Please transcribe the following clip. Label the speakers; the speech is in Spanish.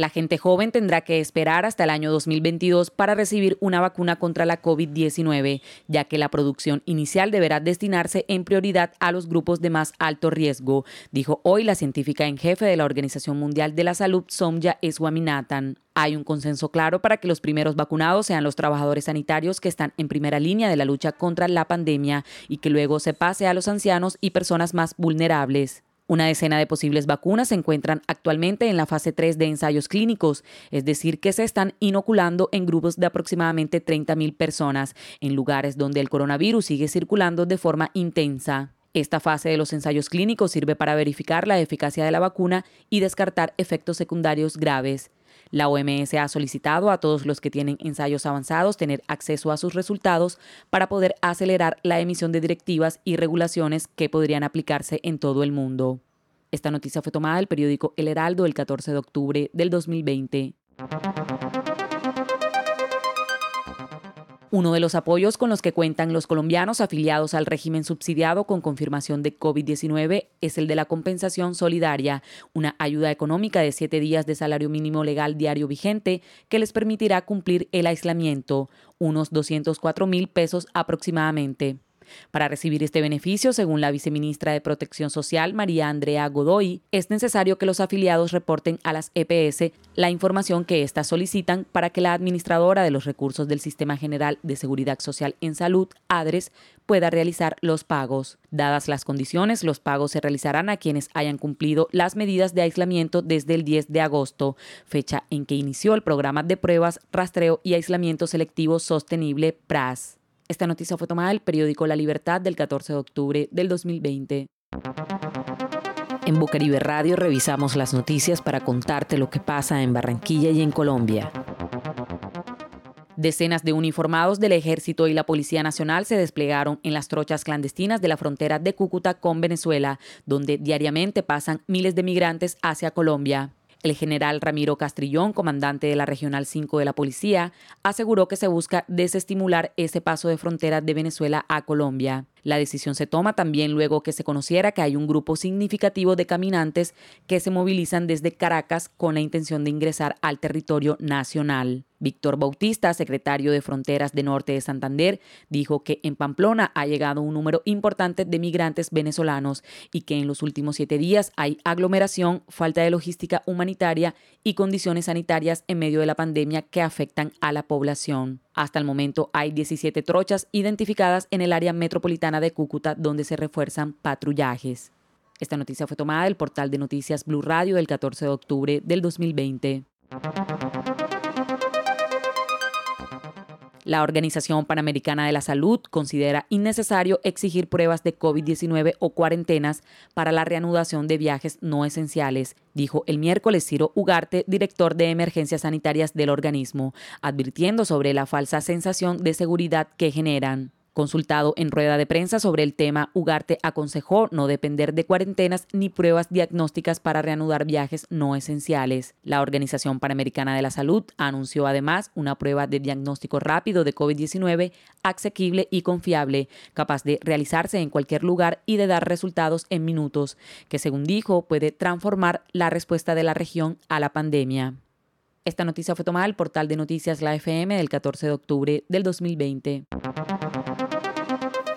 Speaker 1: La gente joven tendrá que esperar hasta el año 2022 para recibir una vacuna contra la COVID-19, ya que la producción inicial deberá destinarse en prioridad a los grupos de más alto riesgo, dijo hoy la científica en jefe de la Organización Mundial de la Salud, Somya Eswaminathan. Hay un consenso claro para que los primeros vacunados sean los trabajadores sanitarios que están en primera línea de la lucha contra la pandemia y que luego se pase a los ancianos y personas más vulnerables. Una decena de posibles vacunas se encuentran actualmente en la fase 3 de ensayos clínicos, es decir, que se están inoculando en grupos de aproximadamente 30.000 personas, en lugares donde el coronavirus sigue circulando de forma intensa. Esta fase de los ensayos clínicos sirve para verificar la eficacia de la vacuna y descartar efectos secundarios graves. La OMS ha solicitado a todos los que tienen ensayos avanzados tener acceso a sus resultados para poder acelerar la emisión de directivas y regulaciones que podrían aplicarse en todo el mundo. Esta noticia fue tomada del periódico El Heraldo el 14 de octubre del 2020. Uno de los apoyos con los que cuentan los colombianos afiliados al régimen subsidiado con confirmación de COVID-19 es el de la compensación solidaria, una ayuda económica de siete días de salario mínimo legal diario vigente que les permitirá cumplir el aislamiento, unos 204 mil pesos aproximadamente. Para recibir este beneficio, según la viceministra de Protección Social, María Andrea Godoy, es necesario que los afiliados reporten a las EPS la información que éstas solicitan para que la administradora de los recursos del Sistema General de Seguridad Social en Salud, ADRES, pueda realizar los pagos. Dadas las condiciones, los pagos se realizarán a quienes hayan cumplido las medidas de aislamiento desde el 10 de agosto, fecha en que inició el programa de pruebas, rastreo y aislamiento selectivo sostenible PRAS. Esta noticia fue tomada del periódico La Libertad del 14 de octubre del 2020. En Bucaribe Radio revisamos las noticias para contarte lo que pasa en Barranquilla y en Colombia. Decenas de uniformados del Ejército y la Policía Nacional se desplegaron en las trochas clandestinas de la frontera de Cúcuta con Venezuela, donde diariamente pasan miles de migrantes hacia Colombia. El general Ramiro Castrillón, comandante de la Regional 5 de la Policía, aseguró que se busca desestimular ese paso de frontera de Venezuela a Colombia. La decisión se toma también luego que se conociera que hay un grupo significativo de caminantes que se movilizan desde Caracas con la intención de ingresar al territorio nacional. Víctor Bautista, secretario de Fronteras de Norte de Santander, dijo que en Pamplona ha llegado un número importante de migrantes venezolanos y que en los últimos siete días hay aglomeración, falta de logística humanitaria y condiciones sanitarias en medio de la pandemia que afectan a la población. Hasta el momento hay 17 trochas identificadas en el área de Cúcuta donde se refuerzan patrullajes. Esta noticia fue tomada del portal de noticias Blue Radio del 14 de octubre del 2020. La Organización Panamericana de la Salud considera innecesario exigir pruebas de COVID-19 o cuarentenas para la reanudación de viajes no esenciales, dijo el miércoles Ciro Ugarte, director de emergencias sanitarias del organismo, advirtiendo sobre la falsa sensación de seguridad que generan. Consultado en rueda de prensa sobre el tema, Ugarte aconsejó no depender de cuarentenas ni pruebas diagnósticas para reanudar viajes no esenciales. La Organización Panamericana de la Salud anunció además una prueba de diagnóstico rápido de COVID-19 asequible y confiable, capaz de realizarse en cualquier lugar y de dar resultados en minutos, que según dijo puede transformar la respuesta de la región a la pandemia. Esta noticia fue tomada del portal de noticias La FM del 14 de octubre del 2020.